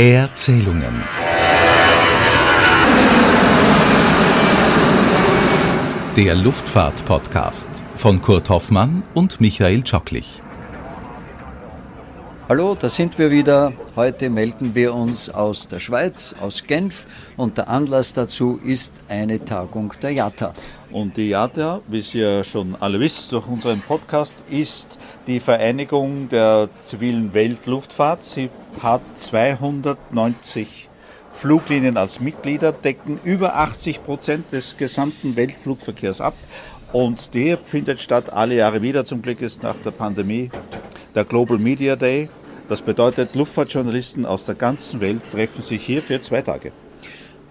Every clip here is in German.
Erzählungen. Der Luftfahrt-Podcast von Kurt Hoffmann und Michael Tschocklich. Hallo, da sind wir wieder. Heute melden wir uns aus der Schweiz, aus Genf und der Anlass dazu ist eine Tagung der JATA. Und die JATA, wie Sie ja schon alle wisst durch unseren Podcast, ist die Vereinigung der zivilen Weltluftfahrt. Sie hat 290 Fluglinien als Mitglieder, decken über 80 Prozent des gesamten Weltflugverkehrs ab. Und der findet statt alle Jahre wieder. Zum Glück ist nach der Pandemie der Global Media Day. Das bedeutet, Luftfahrtjournalisten aus der ganzen Welt treffen sich hier für zwei Tage.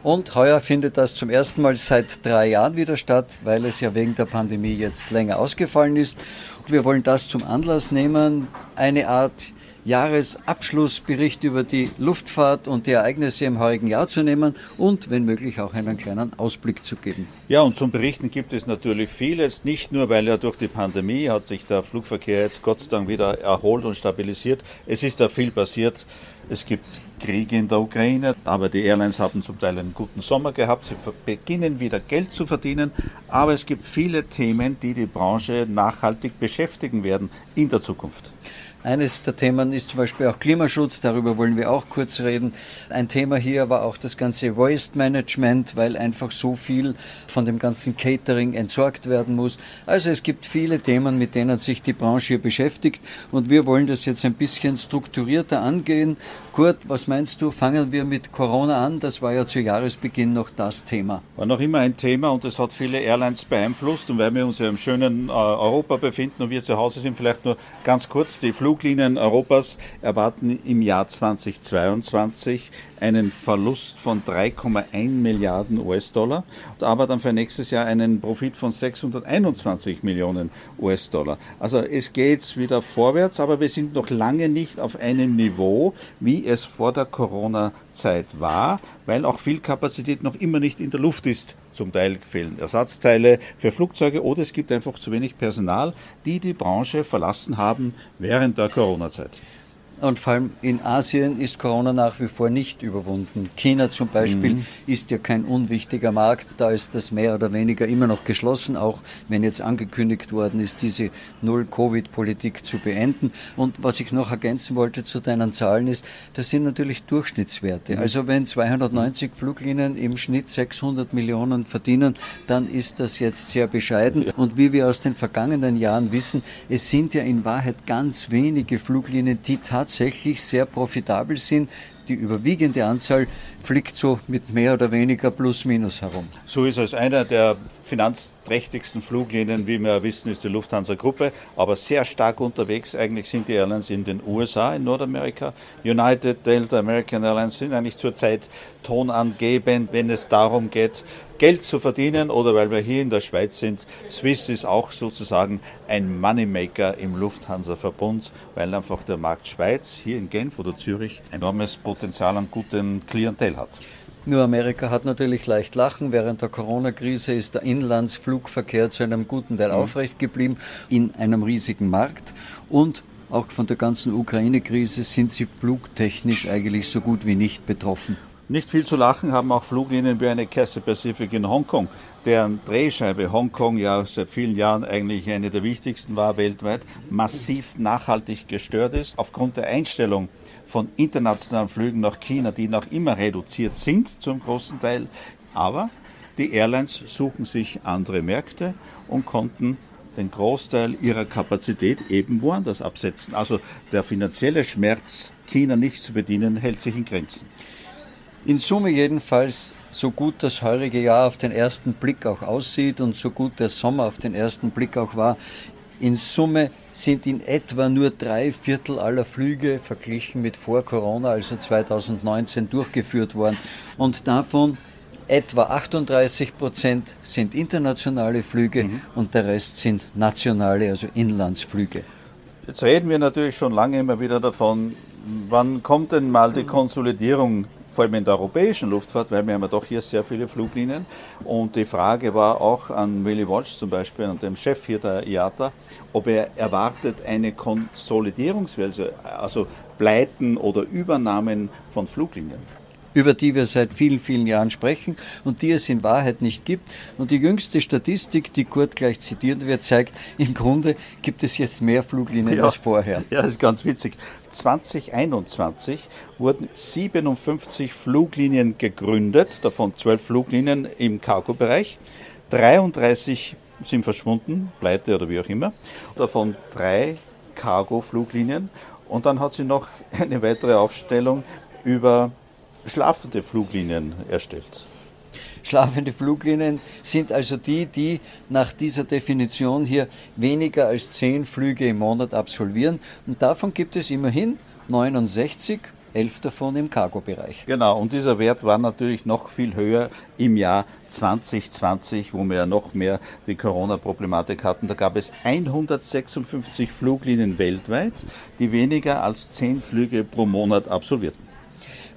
Und heuer findet das zum ersten Mal seit drei Jahren wieder statt, weil es ja wegen der Pandemie jetzt länger ausgefallen ist. Und wir wollen das zum Anlass nehmen, eine Art Jahresabschlussbericht über die Luftfahrt und die Ereignisse im heurigen Jahr zu nehmen und, wenn möglich, auch einen kleinen Ausblick zu geben. Ja, und zum Berichten gibt es natürlich vieles, nicht nur, weil ja durch die Pandemie hat sich der Flugverkehr jetzt Gott sei Dank wieder erholt und stabilisiert. Es ist da viel passiert. Es gibt Kriege in der Ukraine, aber die Airlines haben zum Teil einen guten Sommer gehabt. Sie beginnen wieder Geld zu verdienen, aber es gibt viele Themen, die die Branche nachhaltig beschäftigen werden in der Zukunft. Eines der Themen ist zum Beispiel auch Klimaschutz, darüber wollen wir auch kurz reden. Ein Thema hier war auch das ganze Waste Management, weil einfach so viel von dem ganzen Catering entsorgt werden muss. Also es gibt viele Themen, mit denen sich die Branche hier beschäftigt und wir wollen das jetzt ein bisschen strukturierter angehen. Kurt, was meinst du? Fangen wir mit Corona an. Das war ja zu Jahresbeginn noch das Thema. War noch immer ein Thema und es hat viele Airlines beeinflusst. Und weil wir uns ja im schönen äh, Europa befinden und wir zu Hause sind, vielleicht nur ganz kurz. Die Fluglinien Europas erwarten im Jahr 2022 einen Verlust von 3,1 Milliarden US-Dollar, aber dann für nächstes Jahr einen Profit von 621 Millionen US-Dollar. Also es geht wieder vorwärts, aber wir sind noch lange nicht auf einem Niveau, wie es vor der Corona-Zeit war, weil auch viel Kapazität noch immer nicht in der Luft ist. Zum Teil fehlen Ersatzteile für Flugzeuge oder es gibt einfach zu wenig Personal, die die Branche verlassen haben während der Corona-Zeit. Und vor allem in Asien ist Corona nach wie vor nicht überwunden. China zum Beispiel mhm. ist ja kein unwichtiger Markt. Da ist das mehr oder weniger immer noch geschlossen, auch wenn jetzt angekündigt worden ist, diese Null-Covid-Politik zu beenden. Und was ich noch ergänzen wollte zu deinen Zahlen ist, das sind natürlich Durchschnittswerte. Mhm. Also wenn 290 Fluglinien im Schnitt 600 Millionen verdienen, dann ist das jetzt sehr bescheiden. Und wie wir aus den vergangenen Jahren wissen, es sind ja in Wahrheit ganz wenige Fluglinien, die tatsächlich tatsächlich sehr profitabel sind. Die überwiegende Anzahl fliegt so mit mehr oder weniger plus minus herum. So ist es. Einer der finanzträchtigsten Fluglinien, wie wir wissen, ist die Lufthansa-Gruppe, aber sehr stark unterwegs eigentlich sind die Airlines in den USA, in Nordamerika. United, Delta, American Airlines sind eigentlich zurzeit tonangebend, wenn es darum geht, Geld zu verdienen oder weil wir hier in der Schweiz sind. Swiss ist auch sozusagen ein Moneymaker im Lufthansa-Verbund, weil einfach der Markt Schweiz hier in Genf oder Zürich enormes Potenzial an gutem Klientel hat. Nur Amerika hat natürlich leicht lachen. Während der Corona-Krise ist der Inlandsflugverkehr zu einem guten Teil mhm. aufrecht geblieben in einem riesigen Markt. Und auch von der ganzen Ukraine-Krise sind sie flugtechnisch eigentlich so gut wie nicht betroffen. Nicht viel zu lachen haben auch Fluglinien wie eine Cathay Pacific in Hongkong, deren Drehscheibe Hongkong ja seit vielen Jahren eigentlich eine der wichtigsten war weltweit, massiv nachhaltig gestört ist. Aufgrund der Einstellung von internationalen Flügen nach China, die noch immer reduziert sind zum großen Teil. Aber die Airlines suchen sich andere Märkte und konnten den Großteil ihrer Kapazität eben woanders absetzen. Also der finanzielle Schmerz, China nicht zu bedienen, hält sich in Grenzen. In Summe jedenfalls, so gut das heurige Jahr auf den ersten Blick auch aussieht und so gut der Sommer auf den ersten Blick auch war, in Summe sind in etwa nur drei Viertel aller Flüge verglichen mit vor Corona, also 2019, durchgeführt worden. Und davon etwa 38 Prozent sind internationale Flüge mhm. und der Rest sind nationale, also Inlandsflüge. Jetzt reden wir natürlich schon lange immer wieder davon, wann kommt denn mal die Konsolidierung vor allem in der europäischen Luftfahrt, weil wir haben ja doch hier sehr viele Fluglinien. Und die Frage war auch an Willy Walsh zum Beispiel, an dem Chef hier der IATA, ob er erwartet eine Konsolidierungswelle, also Pleiten oder Übernahmen von Fluglinien über die wir seit vielen, vielen Jahren sprechen und die es in Wahrheit nicht gibt. Und die jüngste Statistik, die Kurt gleich zitiert wird, zeigt, im Grunde gibt es jetzt mehr Fluglinien ja, als vorher. Ja, das ist ganz witzig. 2021 wurden 57 Fluglinien gegründet, davon 12 Fluglinien im Cargo-Bereich. 33 sind verschwunden, pleite oder wie auch immer. Davon drei Cargo-Fluglinien. Und dann hat sie noch eine weitere Aufstellung über schlafende Fluglinien erstellt. Schlafende Fluglinien sind also die, die nach dieser Definition hier weniger als zehn Flüge im Monat absolvieren. Und davon gibt es immerhin 69, elf davon im Cargo-Bereich. Genau, und dieser Wert war natürlich noch viel höher im Jahr 2020, wo wir ja noch mehr die Corona-Problematik hatten. Da gab es 156 Fluglinien weltweit, die weniger als zehn Flüge pro Monat absolvierten.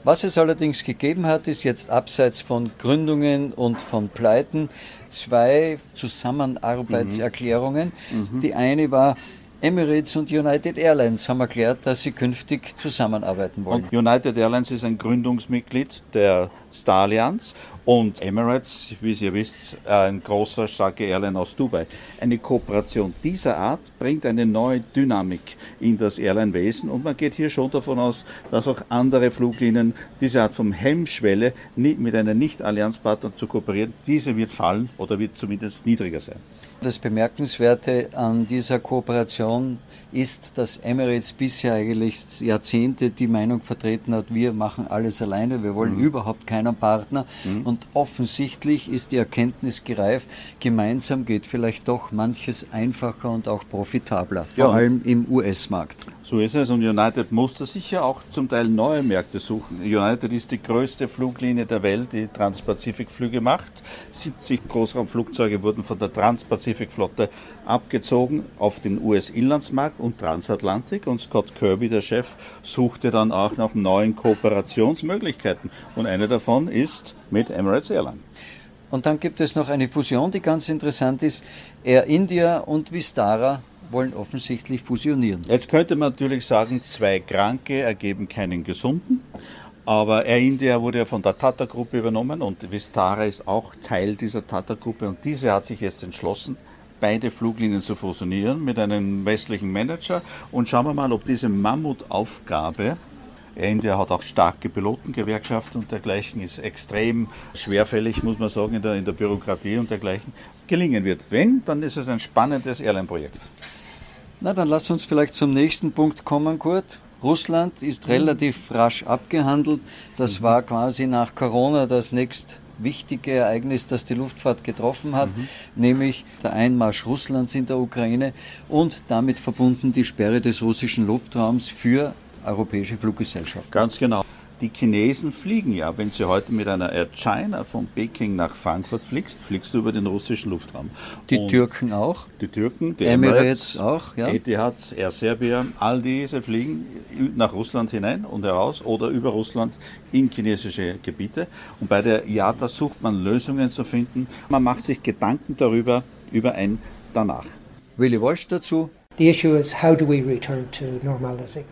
Was es allerdings gegeben hat, ist jetzt abseits von Gründungen und von Pleiten zwei Zusammenarbeitserklärungen. Mhm. Mhm. Die eine war, Emirates und United Airlines haben erklärt, dass sie künftig zusammenarbeiten wollen. Und United Airlines ist ein Gründungsmitglied der Star Allianz und Emirates, wie Sie ja wisst, ein großer, starker Airline aus Dubai. Eine Kooperation dieser Art bringt eine neue Dynamik in das Airline-Wesen und man geht hier schon davon aus, dass auch andere Fluglinien diese Art von Hemmschwelle mit einer Nicht-Allianzpartner zu kooperieren, diese wird fallen oder wird zumindest niedriger sein. Das Bemerkenswerte an dieser Kooperation ist, dass Emirates bisher eigentlich Jahrzehnte die Meinung vertreten hat, wir machen alles alleine, wir wollen mhm. überhaupt keinen Partner. Mhm. Und offensichtlich ist die Erkenntnis gereift, gemeinsam geht vielleicht doch manches einfacher und auch profitabler, vor ja. allem im US-Markt. So ist es und United musste sicher auch zum Teil neue Märkte suchen. United ist die größte Fluglinie der Welt, die Transpazifikflüge macht. 70 Großraumflugzeuge wurden von der Transpazifikflotte abgezogen auf den US-Inlandsmarkt und Transatlantik und Scott Kirby, der Chef, suchte dann auch nach neuen Kooperationsmöglichkeiten und eine davon ist mit Emirates Airline. Und dann gibt es noch eine Fusion, die ganz interessant ist. Air India und Vistara wollen offensichtlich fusionieren. Jetzt könnte man natürlich sagen, zwei Kranke ergeben keinen Gesunden. Aber Air India wurde ja von der Tata-Gruppe übernommen und Vistara ist auch Teil dieser Tata-Gruppe und diese hat sich jetzt entschlossen, beide Fluglinien zu fusionieren mit einem westlichen Manager. Und schauen wir mal, ob diese Mammutaufgabe Air India hat auch starke Pilotengewerkschaften und dergleichen, ist extrem schwerfällig, muss man sagen, in der, in der Bürokratie und dergleichen, gelingen wird. Wenn, dann ist es ein spannendes Airline-Projekt. Na, dann lass uns vielleicht zum nächsten Punkt kommen, Kurt. Russland ist mhm. relativ rasch abgehandelt. Das mhm. war quasi nach Corona das nächst wichtige Ereignis, das die Luftfahrt getroffen hat, mhm. nämlich der Einmarsch Russlands in der Ukraine und damit verbunden die Sperre des russischen Luftraums für europäische Fluggesellschaften. Ganz genau. Die Chinesen fliegen ja. Wenn Sie heute mit einer Air China von Peking nach Frankfurt fliegst, fliegst du über den russischen Luftraum. Die Und Türken auch? Die Türken, die Emirates, Emirates auch, ja. Etihad, Air Serbia, all diese fliegen nach Russland hinein und heraus oder über Russland in chinesische Gebiete. Und bei der IATA sucht man Lösungen zu finden. Man macht sich Gedanken darüber, über ein Danach. Willy Walsh dazu. The issue is how do we return to normality?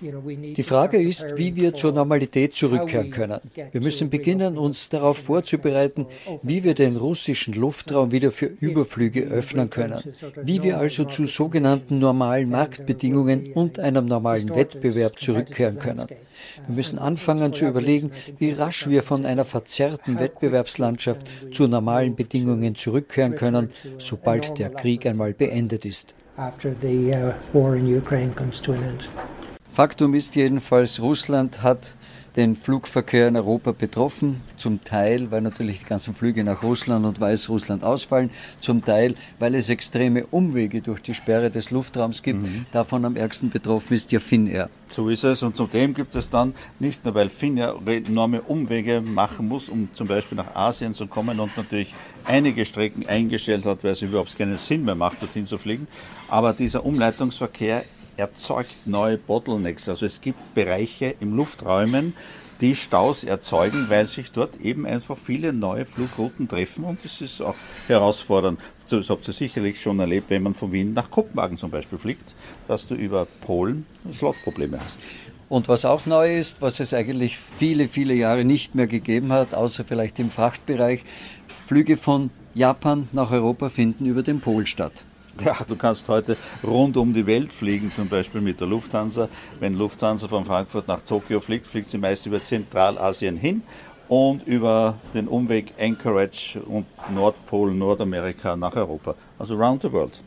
Die Frage ist, wie wir zur Normalität zurückkehren können. Wir müssen beginnen, uns darauf vorzubereiten, wie wir den russischen Luftraum wieder für Überflüge öffnen können, wie wir also zu sogenannten normalen Marktbedingungen und einem normalen Wettbewerb zurückkehren können. Wir müssen anfangen zu überlegen, wie rasch wir von einer verzerrten Wettbewerbslandschaft zu normalen Bedingungen zurückkehren können, sobald der Krieg einmal beendet ist. After the uh, war in Ukraine comes to an end. Faktum ist jedenfalls, Russland hat den Flugverkehr in Europa betroffen. Zum Teil, weil natürlich die ganzen Flüge nach Russland und Weißrussland ausfallen. Zum Teil, weil es extreme Umwege durch die Sperre des Luftraums gibt. Mhm. Davon am ärgsten betroffen ist ja Finnair. So ist es. Und zudem gibt es dann nicht nur, weil Finnair enorme Umwege machen muss, um zum Beispiel nach Asien zu kommen und natürlich einige Strecken eingestellt hat, weil es überhaupt keinen Sinn mehr macht, dorthin zu fliegen. Aber dieser Umleitungsverkehr erzeugt neue Bottlenecks. Also es gibt Bereiche im Lufträumen, die Staus erzeugen, weil sich dort eben einfach viele neue Flugrouten treffen und es ist auch herausfordernd. Das habt ihr sicherlich schon erlebt, wenn man von Wien nach Kopenhagen zum Beispiel fliegt, dass du über Polen Slotprobleme hast. Und was auch neu ist, was es eigentlich viele, viele Jahre nicht mehr gegeben hat, außer vielleicht im Frachtbereich, Flüge von Japan nach Europa finden über den Pol statt. Ja, du kannst heute rund um die Welt fliegen, zum Beispiel mit der Lufthansa. Wenn Lufthansa von Frankfurt nach Tokio fliegt, fliegt sie meist über Zentralasien hin und über den Umweg Anchorage und Nordpol, Nordamerika nach Europa. Also round the world.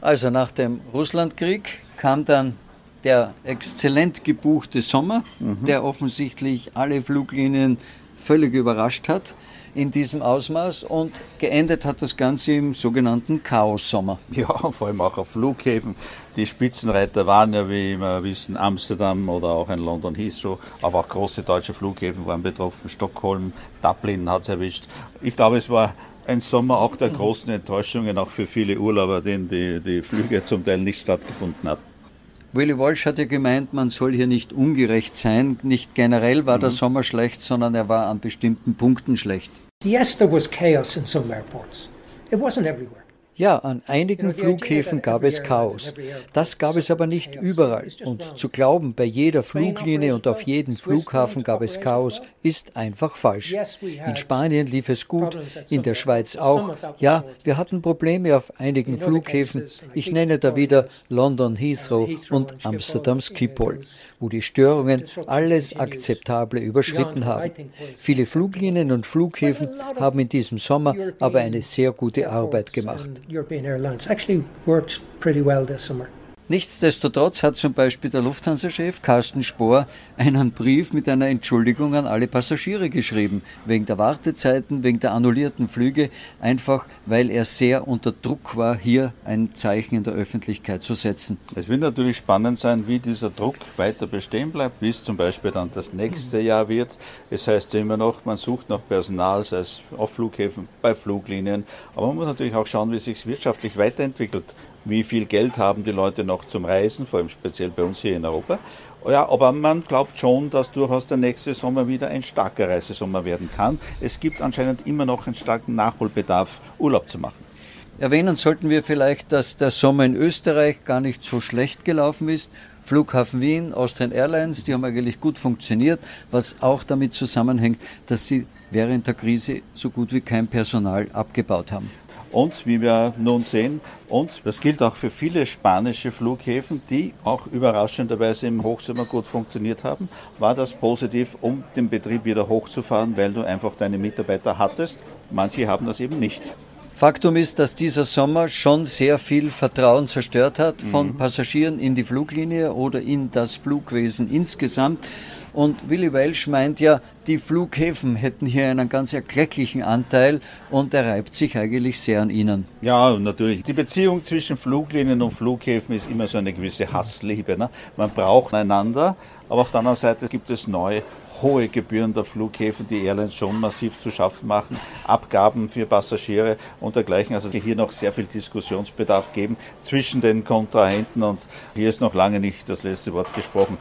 Also nach dem Russlandkrieg kam dann der exzellent gebuchte Sommer, mhm. der offensichtlich alle Fluglinien völlig überrascht hat in diesem Ausmaß und geendet hat das Ganze im sogenannten Chaos-Sommer. Ja, vor allem auch auf Flughäfen. Die Spitzenreiter waren ja, wie wir wissen, Amsterdam oder auch ein London Heathrow, aber auch große deutsche Flughäfen waren betroffen. Stockholm, Dublin hat es erwischt. Ich glaube, es war ein Sommer auch der großen Enttäuschungen, auch für viele Urlauber, denen die, die Flüge zum Teil nicht stattgefunden haben. Willy Walsh hat ja gemeint, man soll hier nicht ungerecht sein. Nicht generell war mhm. der Sommer schlecht, sondern er war an bestimmten Punkten schlecht. Yes, there was chaos in some airports. It wasn't everywhere. Ja, an einigen Flughäfen gab es Chaos. Das gab es aber nicht überall. Und zu glauben, bei jeder Fluglinie und auf jedem Flughafen gab es Chaos, ist einfach falsch. In Spanien lief es gut, in der Schweiz auch. Ja, wir hatten Probleme auf einigen Flughäfen. Ich nenne da wieder London Heathrow und Amsterdam Schiphol, wo die Störungen alles Akzeptable überschritten haben. Viele Fluglinien und Flughäfen haben in diesem Sommer aber eine sehr gute Arbeit gemacht. European Airlines. Actually worked pretty well this summer. Nichtsdestotrotz hat zum Beispiel der Lufthansa-Chef Carsten Spohr einen Brief mit einer Entschuldigung an alle Passagiere geschrieben, wegen der Wartezeiten, wegen der annullierten Flüge, einfach weil er sehr unter Druck war, hier ein Zeichen in der Öffentlichkeit zu setzen. Es wird natürlich spannend sein, wie dieser Druck weiter bestehen bleibt, wie es zum Beispiel dann das nächste Jahr wird. Es heißt ja immer noch, man sucht nach Personal, sei es auf Flughäfen, bei Fluglinien, aber man muss natürlich auch schauen, wie es sich wirtschaftlich weiterentwickelt wie viel Geld haben die Leute noch zum Reisen, vor allem speziell bei uns hier in Europa. Ja, aber man glaubt schon, dass durchaus der nächste Sommer wieder ein starker Reisesommer werden kann. Es gibt anscheinend immer noch einen starken Nachholbedarf, Urlaub zu machen. Erwähnen sollten wir vielleicht, dass der Sommer in Österreich gar nicht so schlecht gelaufen ist. Flughafen Wien, Austrian Airlines, die haben eigentlich gut funktioniert, was auch damit zusammenhängt, dass sie während der Krise so gut wie kein Personal abgebaut haben. Und wie wir nun sehen, und das gilt auch für viele spanische Flughäfen, die auch überraschenderweise im Hochsommer gut funktioniert haben, war das positiv, um den Betrieb wieder hochzufahren, weil du einfach deine Mitarbeiter hattest. Manche haben das eben nicht. Faktum ist, dass dieser Sommer schon sehr viel Vertrauen zerstört hat von mhm. Passagieren in die Fluglinie oder in das Flugwesen insgesamt. Und Willy Welsch meint ja, die Flughäfen hätten hier einen ganz erklecklichen Anteil und er reibt sich eigentlich sehr an ihnen. Ja, natürlich. Die Beziehung zwischen Fluglinien und Flughäfen ist immer so eine gewisse Hassliebe. Ne? Man braucht einander, aber auf der anderen Seite gibt es neue hohe Gebühren der Flughäfen, die Airlines schon massiv zu schaffen machen, Abgaben für Passagiere und dergleichen. Also hier noch sehr viel Diskussionsbedarf geben zwischen den Kontrahenten und hier ist noch lange nicht das letzte Wort gesprochen.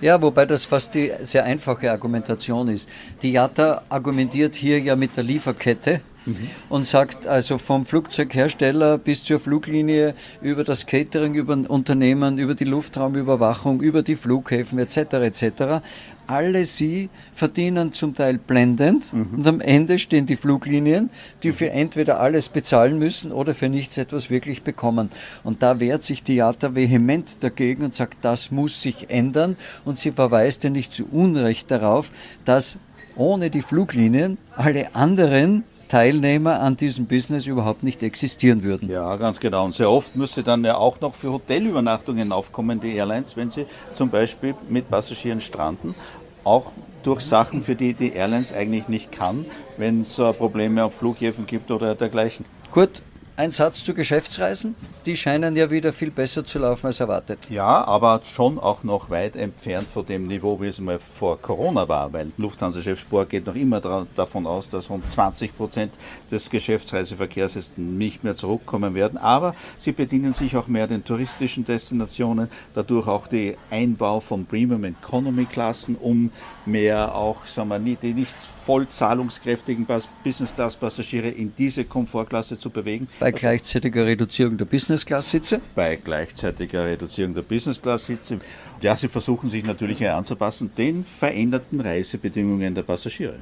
Ja, wobei das fast die sehr einfache Argumentation ist. Die JATA argumentiert hier ja mit der Lieferkette mhm. und sagt also vom Flugzeughersteller bis zur Fluglinie über das Catering, über ein Unternehmen, über die Luftraumüberwachung, über die Flughäfen etc. etc alle sie verdienen zum Teil blendend mhm. und am Ende stehen die Fluglinien, die für entweder alles bezahlen müssen oder für nichts etwas wirklich bekommen. Und da wehrt sich die IATA vehement dagegen und sagt, das muss sich ändern und sie verweist ja nicht zu Unrecht darauf, dass ohne die Fluglinien alle anderen Teilnehmer an diesem Business überhaupt nicht existieren würden. Ja, ganz genau. Und sehr oft müsste dann ja auch noch für Hotelübernachtungen aufkommen, die Airlines, wenn sie zum Beispiel mit Passagieren stranden. Auch durch Sachen, für die die Airlines eigentlich nicht kann, wenn es Probleme auf Flughäfen gibt oder dergleichen. Kurt, Ein Satz zu Geschäftsreisen. Die scheinen ja wieder viel besser zu laufen als erwartet. Ja, aber schon auch noch weit entfernt von dem Niveau, wie es mal vor Corona war, weil Lufthansa-Chef Spohr geht noch immer davon aus, dass rund 20 Prozent des Geschäftsreiseverkehrs nicht mehr zurückkommen werden. Aber sie bedienen sich auch mehr den touristischen Destinationen, dadurch auch die Einbau von Premium Economy Klassen, um mehr auch sagen wir, die nicht voll zahlungskräftigen Business Class Passagiere in diese Komfortklasse zu bewegen. Bei gleichzeitiger Reduzierung der Business Class Sitze? Bei gleichzeitiger Reduzierung der Business Class Sitze. Ja, sie versuchen sich natürlich anzupassen den veränderten Reisebedingungen der Passagiere.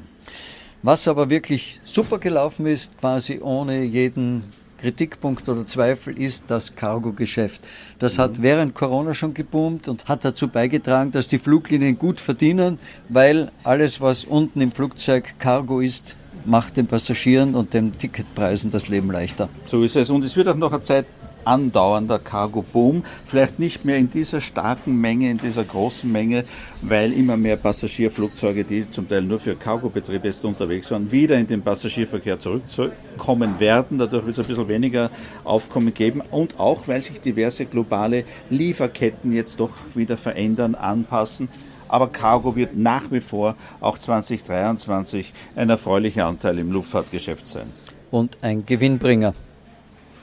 Was aber wirklich super gelaufen ist, quasi ohne jeden Kritikpunkt oder Zweifel ist das Cargo-Geschäft. Das hat mhm. während Corona schon geboomt und hat dazu beigetragen, dass die Fluglinien gut verdienen, weil alles, was unten im Flugzeug Cargo ist, macht den Passagieren und den Ticketpreisen das Leben leichter. So ist es. Und es wird auch noch eine Zeit andauernder Cargo-Boom. Vielleicht nicht mehr in dieser starken Menge, in dieser großen Menge, weil immer mehr Passagierflugzeuge, die zum Teil nur für Cargo-Betriebe unterwegs waren, wieder in den Passagierverkehr zurückkommen werden. Dadurch wird es ein bisschen weniger Aufkommen geben und auch, weil sich diverse globale Lieferketten jetzt doch wieder verändern, anpassen. Aber Cargo wird nach wie vor auch 2023 ein erfreulicher Anteil im Luftfahrtgeschäft sein. Und ein Gewinnbringer.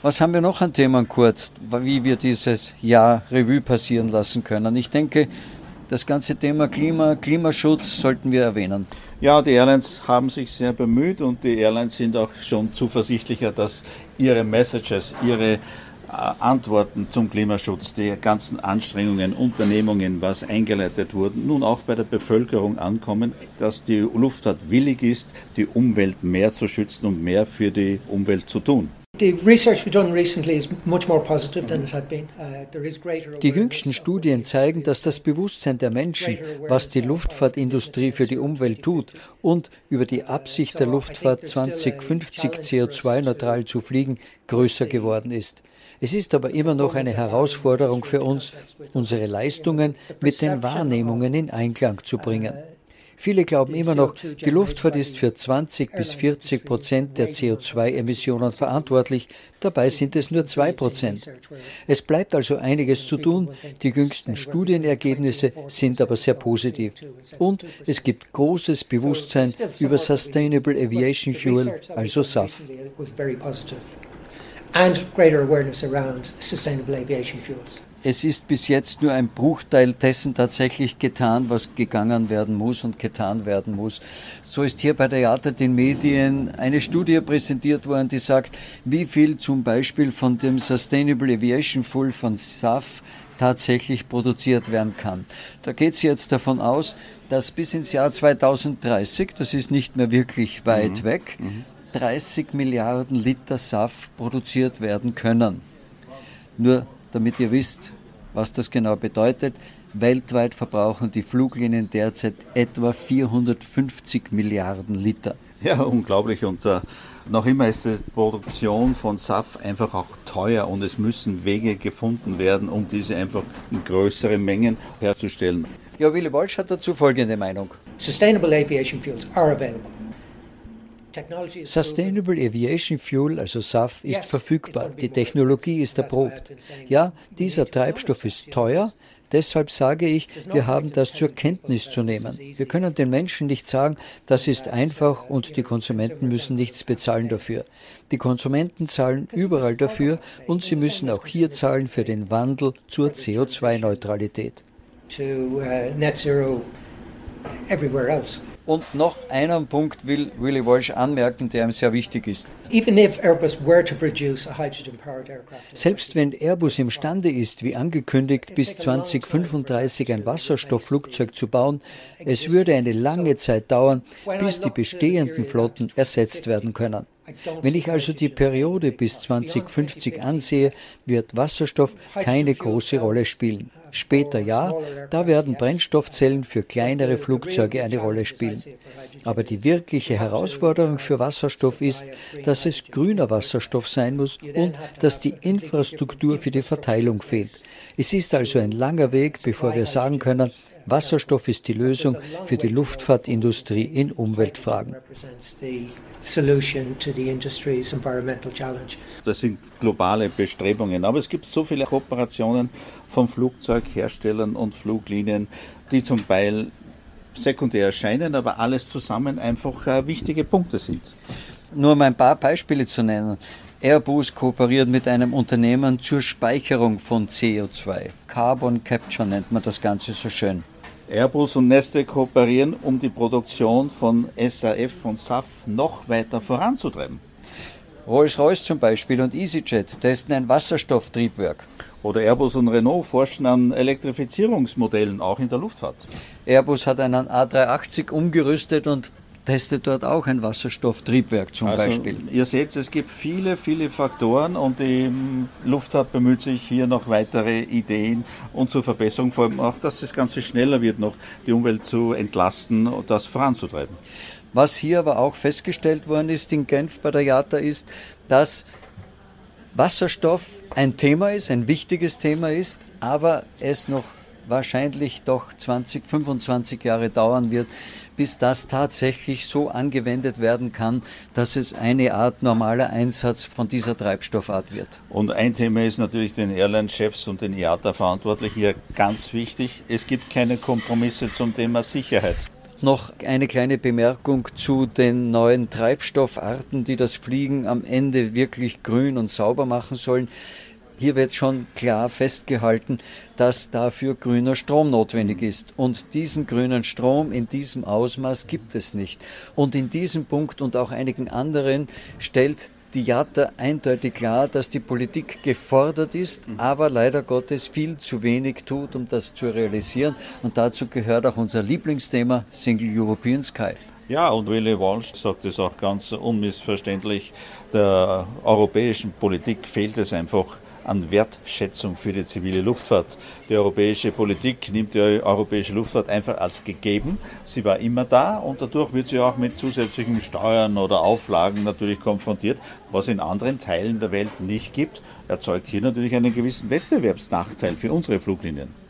Was haben wir noch an Themen, Kurt, wie wir dieses Jahr Revue passieren lassen können? Ich denke, das ganze Thema Klima, Klimaschutz sollten wir erwähnen. Ja, die Airlines haben sich sehr bemüht und die Airlines sind auch schon zuversichtlicher, dass ihre Messages, ihre Antworten zum Klimaschutz, die ganzen Anstrengungen, Unternehmungen, was eingeleitet wurden, nun auch bei der Bevölkerung ankommen, dass die Luftfahrt willig ist, die Umwelt mehr zu schützen und mehr für die Umwelt zu tun. Die jüngsten Studien zeigen, dass das Bewusstsein der Menschen, was die Luftfahrtindustrie für die Umwelt tut und über die Absicht der Luftfahrt 2050 CO2-neutral zu fliegen, größer geworden ist. Es ist aber immer noch eine Herausforderung für uns, unsere Leistungen mit den Wahrnehmungen in Einklang zu bringen. Viele glauben immer noch, die Luftfahrt ist für 20 bis 40 Prozent der CO2-Emissionen verantwortlich. Dabei sind es nur zwei Prozent. Es bleibt also einiges zu tun. Die jüngsten Studienergebnisse sind aber sehr positiv. Und es gibt großes Bewusstsein über Sustainable Aviation Fuel, also SAF. And greater awareness around sustainable aviation fuels es ist bis jetzt nur ein Bruchteil dessen tatsächlich getan, was gegangen werden muss und getan werden muss. So ist hier bei der IATA den Medien eine Studie präsentiert worden, die sagt, wie viel zum Beispiel von dem Sustainable Aviation Fuel von SAF tatsächlich produziert werden kann. Da geht es jetzt davon aus, dass bis ins Jahr 2030, das ist nicht mehr wirklich weit mhm. weg, 30 mhm. Milliarden Liter SAF produziert werden können. Nur damit ihr wisst, was das genau bedeutet. Weltweit verbrauchen die Fluglinien derzeit etwa 450 Milliarden Liter. Ja, unglaublich. Und uh, noch immer ist die Produktion von SAF einfach auch teuer und es müssen Wege gefunden werden, um diese einfach in größeren Mengen herzustellen. Ja, Willy Walsh hat dazu folgende Meinung. Sustainable aviation fuels are available. Sustainable Aviation Fuel, also SAF, ist verfügbar. Die Technologie ist erprobt. Ja, dieser Treibstoff ist teuer. Deshalb sage ich, wir haben das zur Kenntnis zu nehmen. Wir können den Menschen nicht sagen, das ist einfach und die Konsumenten müssen nichts bezahlen dafür. Die Konsumenten zahlen überall dafür und sie müssen auch hier zahlen für den Wandel zur CO2-Neutralität. Und noch einen Punkt will Willy Walsh anmerken, der ihm sehr wichtig ist. Selbst wenn Airbus imstande ist, wie angekündigt, bis 2035 ein Wasserstoffflugzeug zu bauen, es würde eine lange Zeit dauern, bis die bestehenden Flotten ersetzt werden können. Wenn ich also die Periode bis 2050 ansehe, wird Wasserstoff keine große Rolle spielen. Später ja, da werden Brennstoffzellen für kleinere Flugzeuge eine Rolle spielen. Aber die wirkliche Herausforderung für Wasserstoff ist, dass es grüner Wasserstoff sein muss und dass die Infrastruktur für die Verteilung fehlt. Es ist also ein langer Weg, bevor wir sagen können, Wasserstoff ist die Lösung für die Luftfahrtindustrie in Umweltfragen. Das sind globale Bestrebungen, aber es gibt so viele Kooperationen von Flugzeugherstellern und Fluglinien, die zum Teil sekundär erscheinen, aber alles zusammen einfach äh, wichtige Punkte sind. Nur um ein paar Beispiele zu nennen. Airbus kooperiert mit einem Unternehmen zur Speicherung von CO2. Carbon Capture nennt man das Ganze so schön. Airbus und Neste kooperieren, um die Produktion von SAF und SAF noch weiter voranzutreiben. Rolls-Royce zum Beispiel und EasyJet testen ein Wasserstofftriebwerk. Oder Airbus und Renault forschen an Elektrifizierungsmodellen auch in der Luftfahrt. Airbus hat einen A380 umgerüstet und testet dort auch ein Wasserstofftriebwerk zum also, Beispiel. Ihr seht, es gibt viele, viele Faktoren und die Luftfahrt bemüht sich hier noch weitere Ideen und zur Verbesserung, vor allem auch, dass das Ganze schneller wird, noch die Umwelt zu entlasten und das voranzutreiben. Was hier aber auch festgestellt worden ist in Genf bei der JATA ist, dass Wasserstoff ein Thema ist, ein wichtiges Thema ist, aber es noch wahrscheinlich doch 20, 25 Jahre dauern wird, bis das tatsächlich so angewendet werden kann, dass es eine Art normaler Einsatz von dieser Treibstoffart wird. Und ein Thema ist natürlich den Airline-Chefs und den IATA-Verantwortlichen hier ganz wichtig. Es gibt keine Kompromisse zum Thema Sicherheit. Noch eine kleine Bemerkung zu den neuen Treibstoffarten, die das Fliegen am Ende wirklich grün und sauber machen sollen. Hier wird schon klar festgehalten, dass dafür grüner Strom notwendig ist. Und diesen grünen Strom in diesem Ausmaß gibt es nicht. Und in diesem Punkt und auch einigen anderen stellt die JATA eindeutig klar, dass die Politik gefordert ist, aber leider Gottes viel zu wenig tut, um das zu realisieren. Und dazu gehört auch unser Lieblingsthema Single European Sky. Ja, und Willy Walsh sagt es auch ganz unmissverständlich, der europäischen Politik fehlt es einfach an Wertschätzung für die zivile Luftfahrt. Die europäische Politik nimmt die europäische Luftfahrt einfach als gegeben. Sie war immer da und dadurch wird sie auch mit zusätzlichen Steuern oder Auflagen natürlich konfrontiert, was in anderen Teilen der Welt nicht gibt, erzeugt hier natürlich einen gewissen Wettbewerbsnachteil für unsere Fluglinien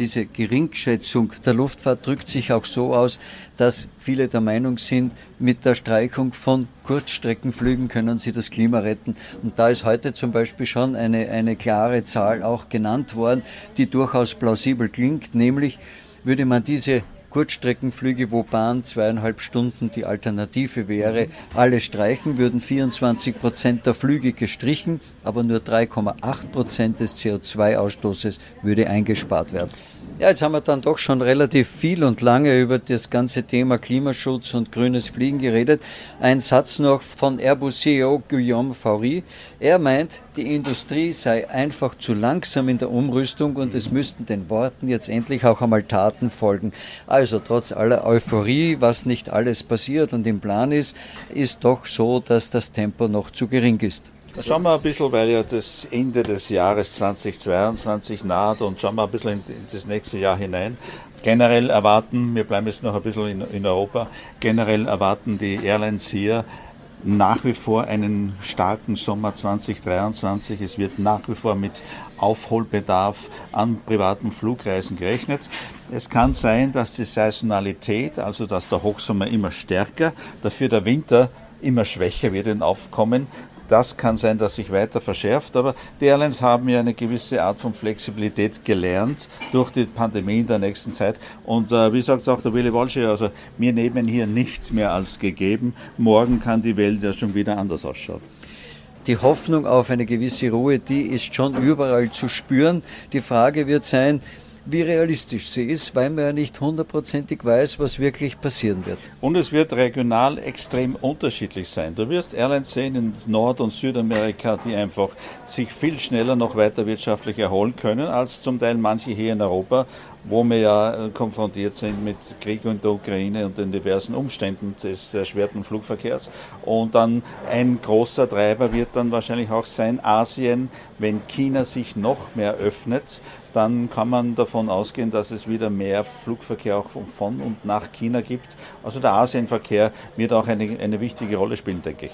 diese Geringschätzung der Luftfahrt drückt sich auch so aus, dass viele der Meinung sind, mit der Streichung von Kurzstreckenflügen können sie das Klima retten. Und da ist heute zum Beispiel schon eine, eine klare Zahl auch genannt worden, die durchaus plausibel klingt, nämlich würde man diese Kurzstreckenflüge, wo Bahn zweieinhalb Stunden die Alternative wäre, alle streichen, würden 24 Prozent der Flüge gestrichen, aber nur 3,8 Prozent des CO2-Ausstoßes würde eingespart werden. Ja, jetzt haben wir dann doch schon relativ viel und lange über das ganze Thema Klimaschutz und grünes Fliegen geredet. Ein Satz noch von Airbus CEO Guillaume Faury. Er meint, die Industrie sei einfach zu langsam in der Umrüstung und es müssten den Worten jetzt endlich auch einmal Taten folgen. Also trotz aller Euphorie, was nicht alles passiert und im Plan ist, ist doch so, dass das Tempo noch zu gering ist. Schauen wir ein bisschen, weil ja das Ende des Jahres 2022 naht und schauen wir ein bisschen in das nächste Jahr hinein. Generell erwarten, wir bleiben jetzt noch ein bisschen in, in Europa, generell erwarten die Airlines hier nach wie vor einen starken Sommer 2023. Es wird nach wie vor mit Aufholbedarf an privaten Flugreisen gerechnet. Es kann sein, dass die Saisonalität, also dass der Hochsommer immer stärker, dafür der Winter immer schwächer wird in Aufkommen. Das kann sein, dass sich weiter verschärft, aber die Airlines haben ja eine gewisse Art von Flexibilität gelernt durch die Pandemie in der nächsten Zeit. Und äh, wie sagt es auch der Willy Walsh, also wir nehmen hier nichts mehr als gegeben. Morgen kann die Welt ja schon wieder anders ausschauen die Hoffnung auf eine gewisse Ruhe, die ist schon überall zu spüren. Die Frage wird sein, wie realistisch sie ist, weil man ja nicht hundertprozentig weiß, was wirklich passieren wird. Und es wird regional extrem unterschiedlich sein. Du wirst Airlines sehen in Nord- und Südamerika, die einfach sich viel schneller noch weiter wirtschaftlich erholen können, als zum Teil manche hier in Europa, wo wir ja äh, konfrontiert sind mit Krieg in der Ukraine und den diversen Umständen des erschwerten Flugverkehrs. Und dann ein großer Treiber wird dann wahrscheinlich auch sein Asien, wenn China sich noch mehr öffnet dann kann man davon ausgehen, dass es wieder mehr Flugverkehr auch von und nach China gibt. Also der Asienverkehr wird auch eine, eine wichtige Rolle spielen, denke ich.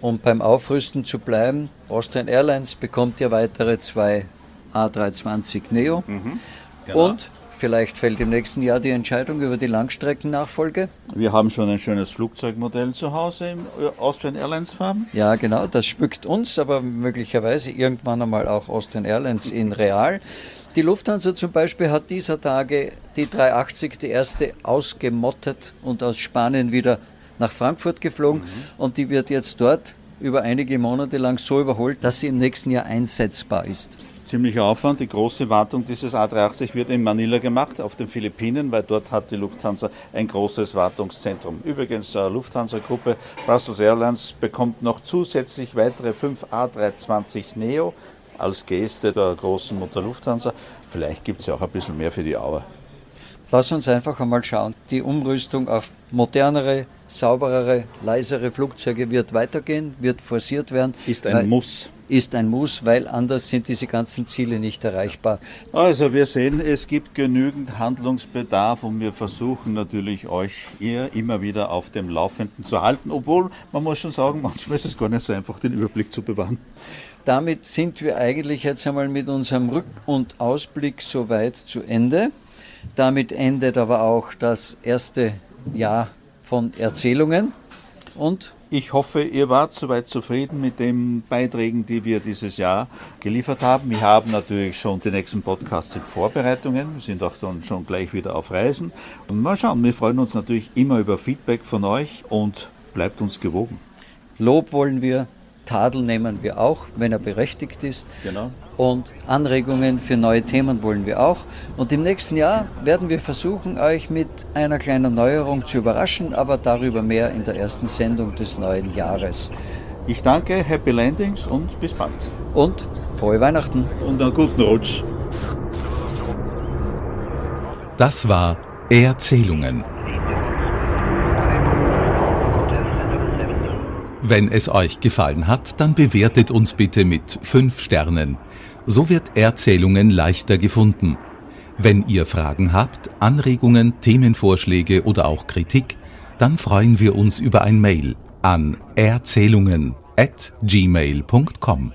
Um beim Aufrüsten zu bleiben, Austrian Airlines bekommt ja weitere zwei A320 Neo. Mhm, genau. Und Vielleicht fällt im nächsten Jahr die Entscheidung über die Langstreckennachfolge. Wir haben schon ein schönes Flugzeugmodell zu Hause im Austrian Airlines Farben. Ja, genau, das spückt uns, aber möglicherweise irgendwann einmal auch Austrian Airlines in real. Die Lufthansa zum Beispiel hat dieser Tage die 380, die erste, ausgemottet und aus Spanien wieder nach Frankfurt geflogen. Mhm. Und die wird jetzt dort über einige Monate lang so überholt, dass sie im nächsten Jahr einsetzbar ist ziemlicher Aufwand. Die große Wartung dieses A380 wird in Manila gemacht, auf den Philippinen, weil dort hat die Lufthansa ein großes Wartungszentrum. Übrigens, die Lufthansa-Gruppe Brussels Airlines bekommt noch zusätzlich weitere fünf A320 Neo als Geste der großen Mutter Lufthansa. Vielleicht gibt es ja auch ein bisschen mehr für die Auer. Lass uns einfach einmal schauen. Die Umrüstung auf modernere, sauberere, leisere Flugzeuge wird weitergehen, wird forciert werden. Ist ein Muss ist ein Muss, weil anders sind diese ganzen Ziele nicht erreichbar. Also wir sehen, es gibt genügend Handlungsbedarf und wir versuchen natürlich euch ihr immer wieder auf dem Laufenden zu halten, obwohl man muss schon sagen, manchmal ist es gar nicht so einfach, den Überblick zu bewahren. Damit sind wir eigentlich jetzt einmal mit unserem Rück- und Ausblick soweit zu Ende. Damit endet aber auch das erste Jahr von Erzählungen und ich hoffe, ihr wart soweit zufrieden mit den Beiträgen, die wir dieses Jahr geliefert haben. Wir haben natürlich schon die nächsten Podcasts in Vorbereitungen. Wir sind auch dann schon gleich wieder auf Reisen. Und mal schauen, wir freuen uns natürlich immer über Feedback von euch und bleibt uns gewogen. Lob wollen wir, Tadel nehmen wir auch, wenn er berechtigt ist. Genau. Und Anregungen für neue Themen wollen wir auch. Und im nächsten Jahr werden wir versuchen, euch mit einer kleinen Neuerung zu überraschen, aber darüber mehr in der ersten Sendung des neuen Jahres. Ich danke, Happy Landings und bis bald. Und frohe Weihnachten. Und einen guten Rutsch. Das war Erzählungen Wenn es euch gefallen hat, dann bewertet uns bitte mit 5 Sternen. So wird Erzählungen leichter gefunden. Wenn ihr Fragen habt, Anregungen, Themenvorschläge oder auch Kritik, dann freuen wir uns über ein Mail an erzählungen at gmail.com.